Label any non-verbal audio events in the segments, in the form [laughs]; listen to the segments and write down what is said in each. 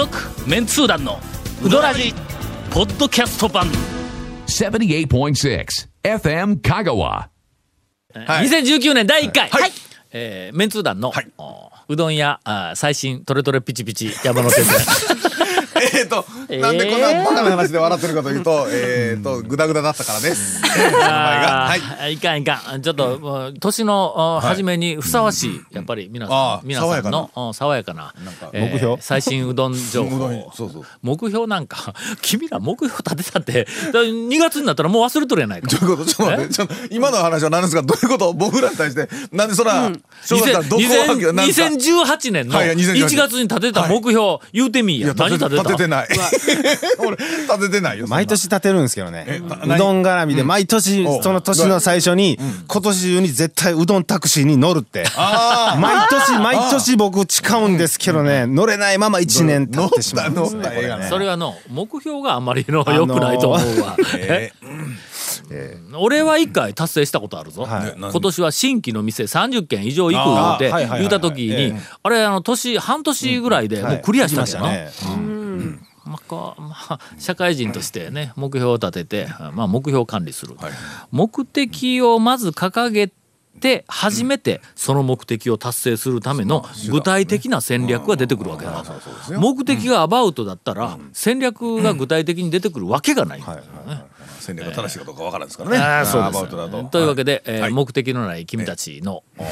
続メンツー団のウドラジポッドキャスト版。78.6 FM Kagawa. 2019年第1回、はい。えーメンツー団の、はい。おうどん屋あー最新トレトレピチピチ山手線 [laughs] [laughs] えっと、なんでこんなバカな話で笑ってるかというと、えっと、グダグダだったからです。[laughs] えー。その前が。はい。いかんいかん。ちょっともう年のあ初めにふさわしい、やっぱり皆さん皆さんのうん爽やかな目標？最新うどん情報。[laughs] んそうそう。目標なんか君ら目標立てたってだ2月になったらもう忘れとるやないか。どういうことちょっと待って、ちょっと今の話は何ですか？どういうこと？僕らに対して、なんでそら、正月からどこを2000発表なんですか2018年のはいはい2018 1月に立てた目標言うてみいや。何立てた？立ててない。[laughs] 俺、立ててないよ。毎年立てるんですけどね。うどん絡みで毎年その年の最初に今年中に絶対うどんタクシーに乗るって。あ [laughs] 毎年毎年僕誓うんですけどね。乗れないまま1年経ってしまうんそれはの目標があんまりの良くないと思うわ、[laughs] え？俺は1回達成したことあるぞ、はい。今年は新規の店30軒以上行く言うて言うた時にえあれあの年半年ぐらいでもうクリアしたんやな、まあこうまあ、社会人としてね目標を立てて、まあ、目標管理する、目的をまず掲げて初めてその目的を達成するための具体的な戦略が出てくるわけだ。目的がアバウトだったら戦略が具体的に出てくるわけがない、はい戦略が正しいかどうかわからんですからね。ああそうアバウトだと。というわけで、えーはい。目的のない君たちの、おえ。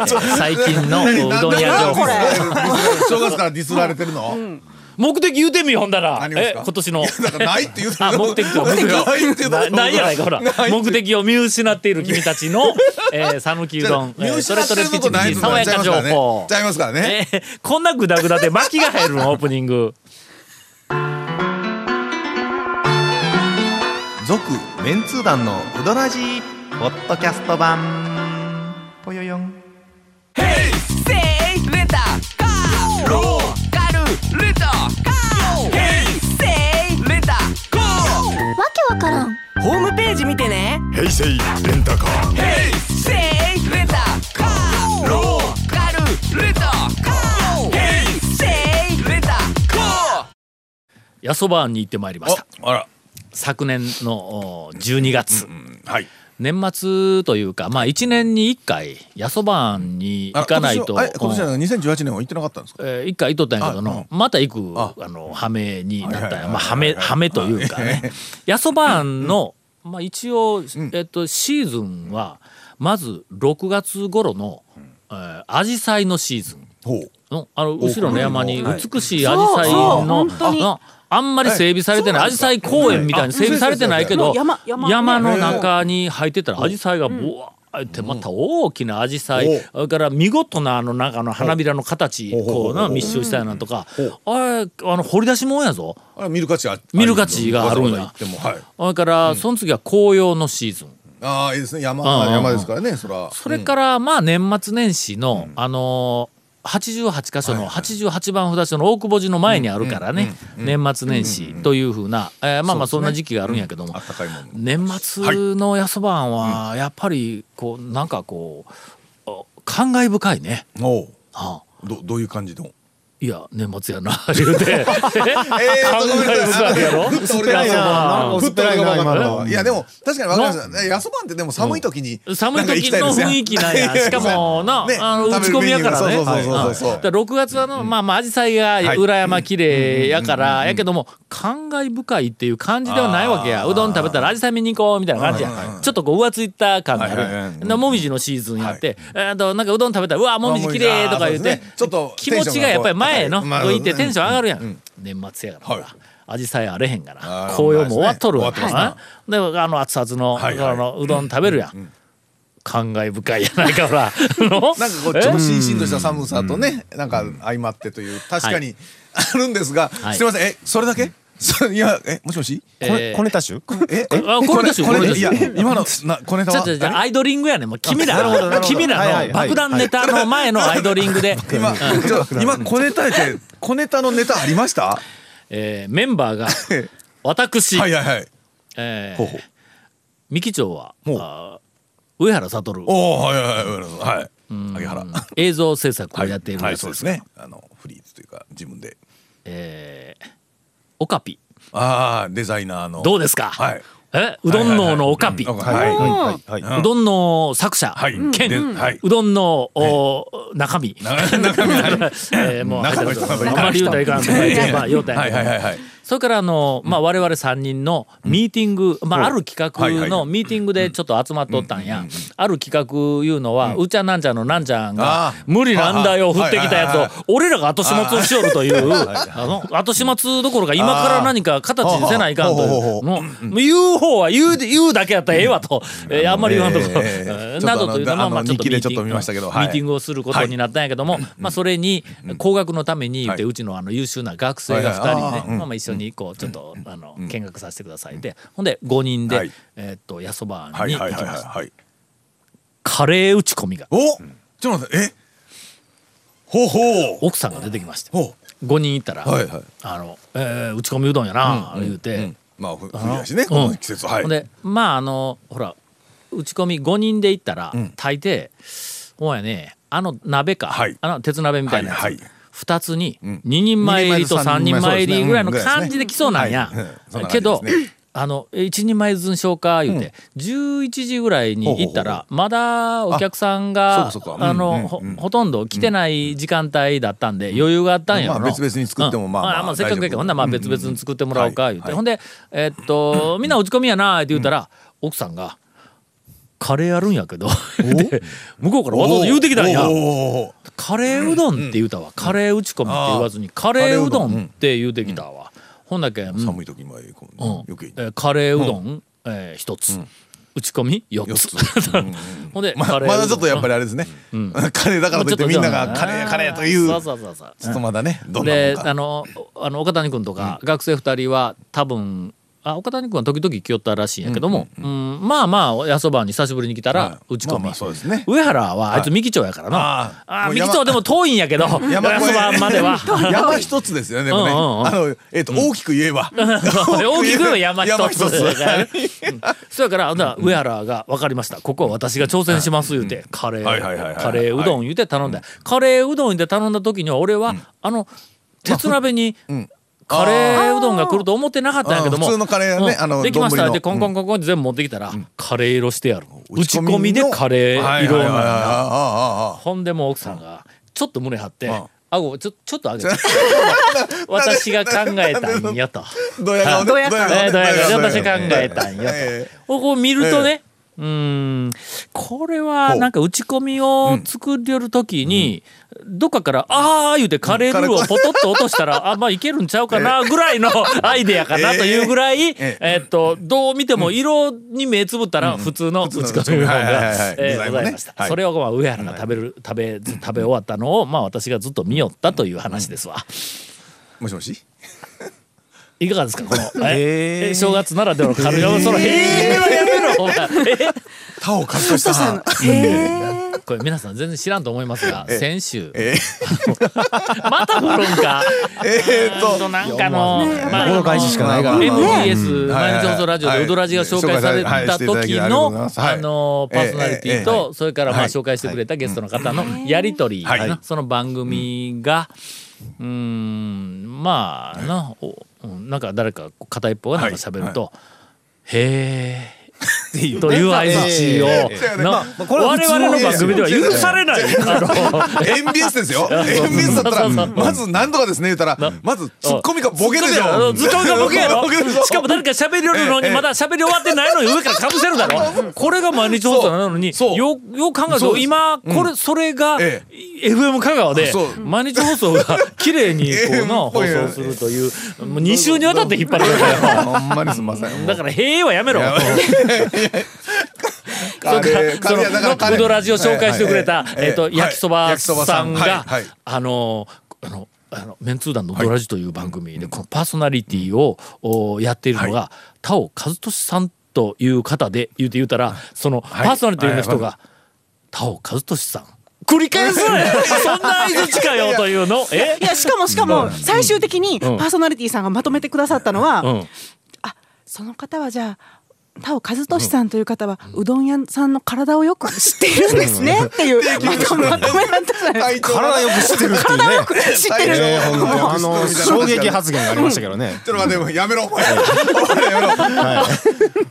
ー最近のうどん屋情報。[laughs] [laughs] 正月からディスられてるの？目的言うてみほんだら。え今年の。ないって言うてあ目的と [laughs] ないって言うなないやないかほら。目的を見失っている君たちの [laughs] えー讃岐うどん。見えー失ってることそれとれピチピチ爽やか情報。ちゃいますからね。えーこんなグダグダで巻きが入るの？[laughs] オープニング。続メンツー団のウドラジーポッドキャスト版ホームページ見てね平成レンタカー。せいレンタカーローカルレンタカーヘイセイレンタカーやそばに行ってまいりましたあら。昨年のお12月、うんはい。年末というかまあ1年に1回やそばに行かないと。あ今年はえ今年は2018年は行ってなかったんですか？えー一回行っとったんやけどの、また行くあ。あのハメになったんや。はいはいはいはい。まあハメハメというかね。やそばんの、まあ、一応、えっと、シーズンはまず6月頃の、えー、アジサイのシーズンほう。のあの後ろの山にはい美しいアジサイの本当にああんまり整備されてないアジサイ公園みたいに整備されてないけど山の中に入ってたらアジサイがボワーってまた大きなアジサイおそれから見事なあの中の花びらの形こうな密集したようなとかあれあの掘り出し物やぞ。見る価値あ見る価値があるんや。それからその次は紅葉のシーズン。ああいいですね。山山ですからねそら。それからまあ年末年始のあのー88箇所の88番札所の大久保寺の前にあるからね年末年始というふうなえーまあまあそんな時期があるんやけども。年末のやそばんはやっぱりこうなんかこうあ感慨深いね。どどういう感じの？いや年末やな [laughs] 言うて。えーとごめんなさい深いやろふっと俺がやそばん薄っぺらいな今の。いやでも確かにわかります。やそばんってでも寒い時に寒い時の雰囲気なんや。[laughs] しかもな、ねあの打ち込みやからね。そうそうそうそう。そうだから6月はの、まあまあ紫陽花が裏山綺麗やから、やけども感慨深いっていう感じではないわけや。うどん食べたら紫陽花見に行こうみたいな感じや、ちょっとこう浮ついた感がある、もみじのシーズンやって、えーとなんかうどん食べたらうわもみじ綺麗とか言って、ちょっと気持ちがやっぱり前への、まあこう行ってテンション上がるやん、年末やからほら。はい。味さえあれへんがなあー紅葉も終わっとるわ。終わってますであの熱々の,、あのうどん食べるやん、感慨深いやないかほら。[laughs] のなんかこうちょっとしんしんとした寒さとねなんか相まってという確かにあるんですがはい。すみません。えそれだけ？そいやえもしもし？えこーコネタシュえあこれですよこれですよいや今のな小ネタは？ちょっとじゃあアイドリングやねん。もう君らなるほどなるほど。君らのはいはいはい。爆弾ネタの前のアイドリングで、今ちょ今小ネタって小ネタのネタありました？えーメンバーが [laughs] 私、はいはいはい。えーほうほう。三木町はほう。あー上原悟。おおはいはいはいはい。萩原。映像制作をやっているはいやつですけどそうですね。あのフリーズというか自分で。えー、オカピ。ああデザイナーの。どうですか、はい。え？うどんののオカピ、はいはいはいはい。うどんの作者、はい。兼、ではい。うどんの、お中身、な中身はい。[laughs] えーもう中身あんまり言うたらいかん。とか言ってまあ言うたんやはけど。いはいはいはいそれからあの、まあ、我々3人のミーティング、まあ、ある企画のミーティングでちょっと集まっとったんや、ある企画いうのは、うちゃんなんちゃんのなんちゃんが無理なんだよはい降ってきたやつを俺らが後始末をしよるというあの後始末どころか今から何か形にせないかんといほう言う方は言う言うだけやったらええわと、えーあんまり言わんと。[laughs] こ、などというのあまあちょっと日記でちょっとミーティング見ましたけどミーティングをすることになったんやけども、まあ、それに工学のために言って、はいうちのあの優秀な学生が2人ね、まあ、まあ一緒にこうちょっとあの見学させてください。でほんで5人で、はい。えーっとやそばに行きましカレー打ち込みが。おちょっと待ってえ？ほうほう。奥さんが出てきまして。ほ5人行ったら「はいはい。あのえー打ち込みうどんやな」言うて、うん。まあふ冬やしねうん。この季節は。い。ほんでまああのほら打ち込み5人で行ったら、大抵ほんやねあの鍋か、はい。あの鉄鍋みたいなやつ、はいはい2つにん。2人前入りと3人前入りぐらいの感じで来そうなんや。けどあの1人前ずんしょうか言うて、11時ぐらいに行ったらまだお客さんがあのほほとんど来てない時間帯だったんで余裕があったんやろ。まあ別々に作ってもまあまあまあせっかくやけどほんならまあ別々に作ってもらおうか言うて、はい。ほんでえっと [clears throat] みんな打ち込みやなって言うたら、奥さんが「カレーやるんやけど」で向こうからわざわざ言うてきたんや。カレーうどんって言うたわ、カレー打ち込みって言わずにカレーうどんって言うてきたわ、ほんだけ、うん。寒い時もこううん。余計に。えーカレーうどん、えー一つ、打ち込み四つ。[laughs] ほんで、ままだちょっとやっぱりあれですね。[laughs] カレーだからといってみんながカレーカレーというそうちそうそうそう。ょっとまだねどんなもであのあの岡谷君とか、学生二人は多分あ岡谷君は時々来よったらしいんやけども、うんまあまあやそばに久しぶりに来たら、はい。打ち込み、まあまあね。上原はあいつ三木町やからな、ああ三木町でも遠いんやけど [laughs] 山やそばまでは。[laughs] 山一つですよねねうんうんうん。あのえっと大きく言えば。[laughs] 大きく言えば山一つ山一つうん。そやから上原が分かりました。ここは私が挑戦します言うてカレーカレーうどん言うて頼んでカレーうどん言うて頼んだ時には俺はあの鉄鍋にカレーうどんが来ると思ってなかったんやけども普通のカレーはねうんあのできました。丼の。でコンコンコンコンって全部持ってきたらカレー色してやる打ち込みでカレー色はいはいはいはい。なんほんでもう奥さんがちょっと胸張ってん。顎ちょちょっと上げて。[laughs] [laughs] 私が考えたんやと。どや顔ねどや顔えー、どうや顔私考えたんやと。えこう見るとね、ん。これはなんか打ち込みを作りよる時に、どっかから「あー」言うてカレールーをポトッと落としたら、あまあいけるんちゃうかな [laughs] ぐらいのアイデアかなというぐらい、ええ。ーっとどう見ても色に目つぶったら普通の打ち込みうどんはいはいはい。がございました。はい。それをまあ上原が食べる食べ食べ終わったのをまあ私がずっと見よったという話ですわ。もしもし？いかがですかこの、[laughs] ええ正月ならではの軽い。[laughs] その「へえ」はやめろお前え他を貸しとしたなこれ皆さん全然知らんと思いますが先週。え [laughs] また振るんか。えーっと。なんかのまあこの返ししかないから。あのね MBS 毎日放送ラジオではいウドラジが紹介されはい。た時のあのパーソナリティえええとそれからまあはい紹介してくれたゲストの方のやり取り。はい。なその番組がうーんまあなおうんなんか誰か片一方がなんか喋ると「へえ」[laughs] という合図をな我々の番組では許されない。[laughs] MBS ですよ。MBS だったらまず何とかですね言ったらまずツッコミかボケでしょずっとがボケ。や [laughs] ろボケでしょ。しかも誰か喋りよるのにまだ喋り終わってないのに上からかぶせるだろ。これが毎日放送なのによそう。よう考えると今これそれがえ FM 香川で毎日放送が綺麗にこうな放送するというもう2週にわたって引っ張るからだから「へえ」はやめろ。カレー。カレー。だからカレー。ウドラジを紹介してくれた、えええっとはい。焼きそばさんがはい。あのあのあのメンツー団のウドラジという番組でこのパーソナリティをおやっているのが田尾和俊さんという方で言うて言うたらそのパーソナリティの人が田尾和俊さん。繰り返すね。そんな相槌かよというの。え？いやしかもしかも最終的にパーソナリティさんがまとめてくださったのは、うん。あその方はじゃあ田尾和俊さんという方は、うどん屋さんの体をよく知っているんですね。っていうまとめだったじゃないですか。体よく知ってるっていうね。体よく知ってる。衝撃発言がありましたけどね。ちょっと待って、やめろ、お前。やめろ。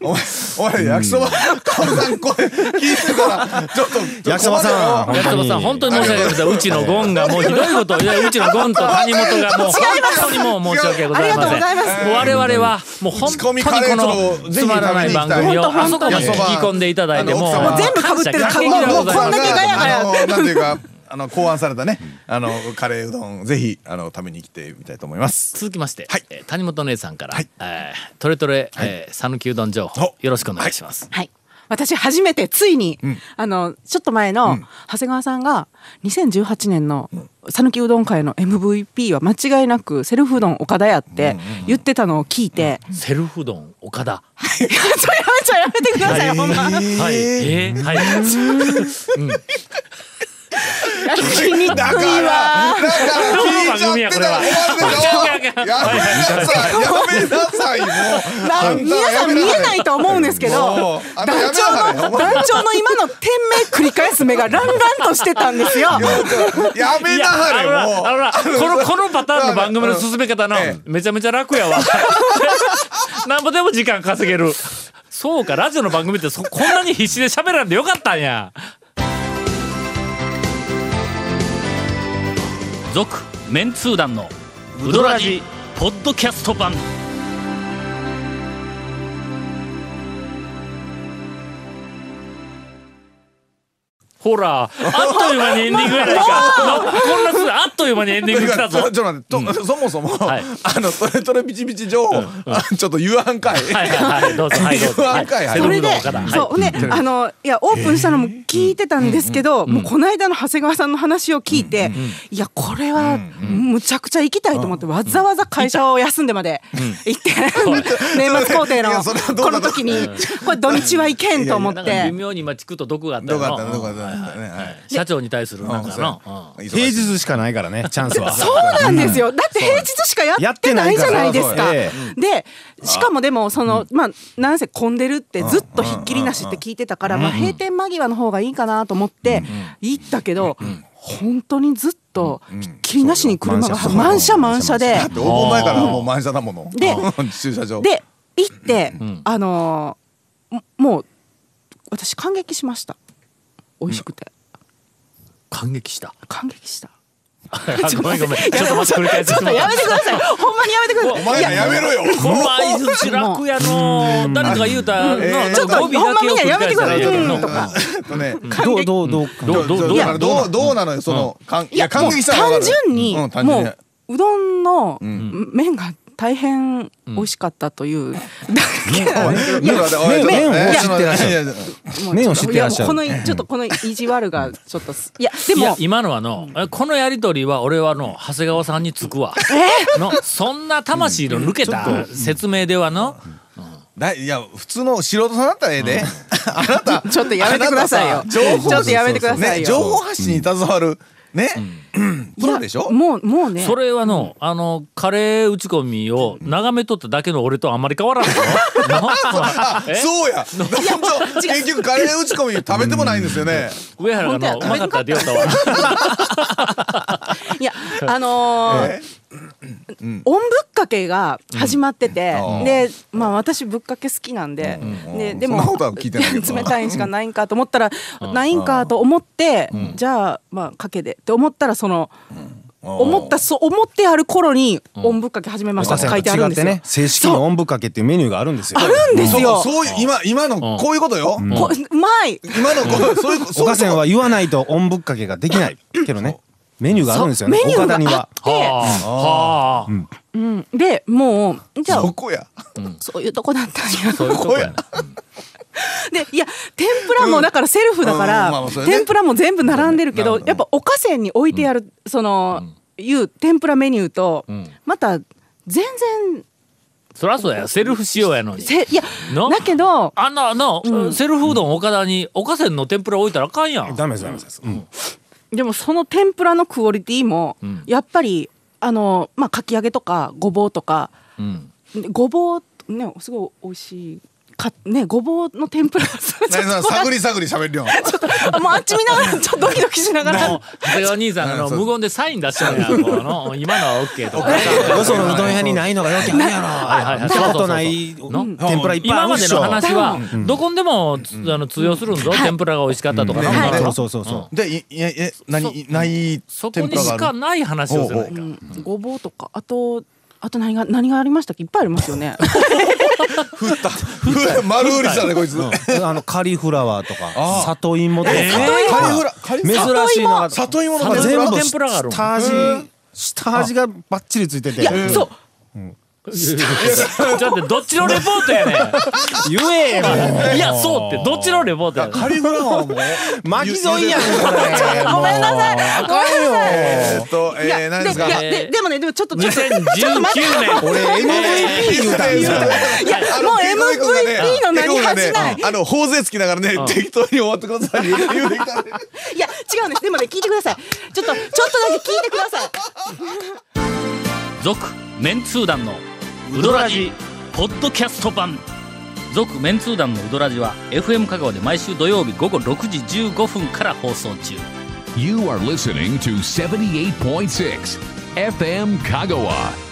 お前、お前、焼きそば、さん声聞いてたら、ちょっと。焼きそばさん焼きそばさん本当に申し訳ないですうちのゴンがもうひどい。こといやうちのゴンと谷本がもう本当にもう申し訳ございません。ありがとうございます。もう我々はもう本当にこのつまらない番組をあそこまで引き込んでいただいてもう全部被ってる感激でございますこんだけガヤガヤ。なんていうか、[laughs] あの、考案されたね、あの、カレーうどん、ぜひ、あの、食べに来てみたいと思います。続きまして、はい。えー谷本姉さんから、はい。えートレトレえー讃岐、うどん情報およろしくお願いします、はい。私初めてついに、あのちょっと前の長谷川さんが2018年の讃岐うどん界の MVP は間違いなくセルフうどん岡田やって言ってたのを聞いて、セルフ丼岡田。[laughs] ちょやめちゃやめてください、ほんま。はい。えー、はい [laughs] 聞きにくいわ。だから、聞いちゃってたら終わるでしょ。やめなさい、やめなさい、もう。な皆さん見えないと思うんですけど団長の団長の今の店名繰り返す目がランランとしてたんですよ。やめなはれ、あのなもう。このこのパターンの番組の進め方のえめちゃめちゃ楽やわ [laughs] なんぼでも時間稼げるそうかラジオの番組ってそこんなに必死で喋らんでよかったんや続メンツー団のウドラジポッドキャスト版。ほらあっという間にエンディングやないか。なこんなすあっという間にエンディング来たぞ。ちょっと待って、とそもそも、はい。あの、トレトレピチピチ情報、あちょっと言わんかい。はいはいはい。どうぞ。それで、そう。ね、あのいやオープンしたのも聞いてたんですけど、もうこの間の長谷川さんの話を聞いて、いやこれはむちゃくちゃ行きたいと思って、わざわざ会社を休んでまで行って、年末工程のこの時にこれ土日は行けんと思っなんか微て。妙に今チクと毒があったよはい社長に対するなんかの、うん。平日しかないからねチャンスは。[laughs] そうなんですよ。だって平日しかやってないじゃないですか。で、しかもでもそのまあなんせ混んでるってずっとひっきりなしって聞いてたから、まあ閉店間際の方がいいかなと思って行ったけど、本当にずっとひっきりなしに車が満車満車でだってオープン前からもう満車だもの。で駐車場。で行ってあのもう私感激しました。美味しくて。感激した。感激した。[laughs] ごめんごめん。[laughs] ちょっと待って繰り返しちょっとやめてください。ほんまにやめてください。お前らやめろよ。この相づち楽やの誰かが言うたの、えーちょっとほんまみんなやめてください。のとか。どうどうどうどうどうどうどうどうなのよそのかんいや感激した単純にもううどんの麺が大変美味しかったというだけなんいや麺を知ってらっしゃる。麺を知ってらっしゃる。このちょっとこの意地悪がちょっとすいやでも今のはのえこのやり取りは俺はの長谷川さんにつくわのそんな魂の抜けた説明ではのだいや普通の素人さんだったらええで。あなたちょっとやめてくださいよ。ちょっとやめてくださいねよ情報発信に携わるね。プロでしょ？もうもうね。それはのあのカレー打ち込みを眺めとっただけの俺とあんまり変わらんぞ。の [laughs] え？そうや。結局カレー打ち込み食べてもないんですよね。上原がのうまかったって言おったわいやあのーえ？おん。ぶっかけが始まってて、うん。でまあ私ぶっかけ好きなんで、ででもそんなことは聞いてないけど [laughs] 冷たいんしかないんかと思ったら、ないんかと思って、じゃあまあかけでって思ったらその、思ったそう思ってある頃におん。ぶっかけ始めましたって書いてあるんですよ。違ってね。正式におんぶかけっていうメニューがあるんですよ。あるんですよ。そうそういう今今のこういうことよ。こうまい。今のこうそういうおかせんは言わないとおんぶっかけができないけどね。メニューがあるんですよね。メニューが岡田には。あって、はあうん、でもうじゃあそこや。そういうとこだったんや。そういうことや。な [laughs] でいや天ぷらもだからセルフだかうん。ら、天ぷらも全部並んでるけど、うん。やっぱおかせんに置いてある、その、いう天ぷらメニューと、ん。また全然そりゃそうや。セルフ仕様やのに。せいやの？だけどあんなの、セルフうどん岡田におかせんの天ぷら置いたらあかんやん。ダメですダメです、うん。でもその天ぷらのクオリティも、ん。やっぱりあのまあかき揚げとかごぼうとか。うん。ごぼうねすごい美味しかねごぼうの天ぷら [laughs] 探り探り喋るよ。[laughs] あもうあっち見ながらちょっとドキドキしながら。長谷川兄さんあの [laughs] 無言でサイン出してるやんこうの今のは OK とか。よそのうどん屋にないのがよくあるやろはいはいことないの天ぷらいっぱいあるっしょ。今までの話はどこんでもつあの通用するんぞ天ぷらが美味しかったとかなはい。そうそうそうそう。で、い、いや、え、何、いないそこ天ぷにしからがある？ない話をするごぼうとかあとあと何が何がありましたっけ？いっぱいありますよね [laughs] 丸売りしたね、こいつ。あのカリフラワーとか里芋とか。カリフラ、珍ラ。しいのが里芋の里天ぷら芋の天ぷらがある下味下味がバッチリついてて。いやそう。ちょっと待ってどっちのレポートやね言えよ。んいやそうってどっちのレポートやねん。カリフラワーも。巻き添いやん。ごめんなさい。あかんよ。えーっと、えー、何ですか？ででもねでもちょっとちょっと2019年。俺 MVP 言うたんやいやもう MVP の何恥じないあの、頬杖つきながらね、適当に終わってください。[laughs] いや違うんです。でもね聞いてください。ちょっとちょっとだけ聞いてください。続メンツー団のウドラジポッドキャスト版。続メンツー団のウドラジは FM 香川で毎週土曜日午後6時15分から放送中。You are listening to 78.6 FM Kagawa.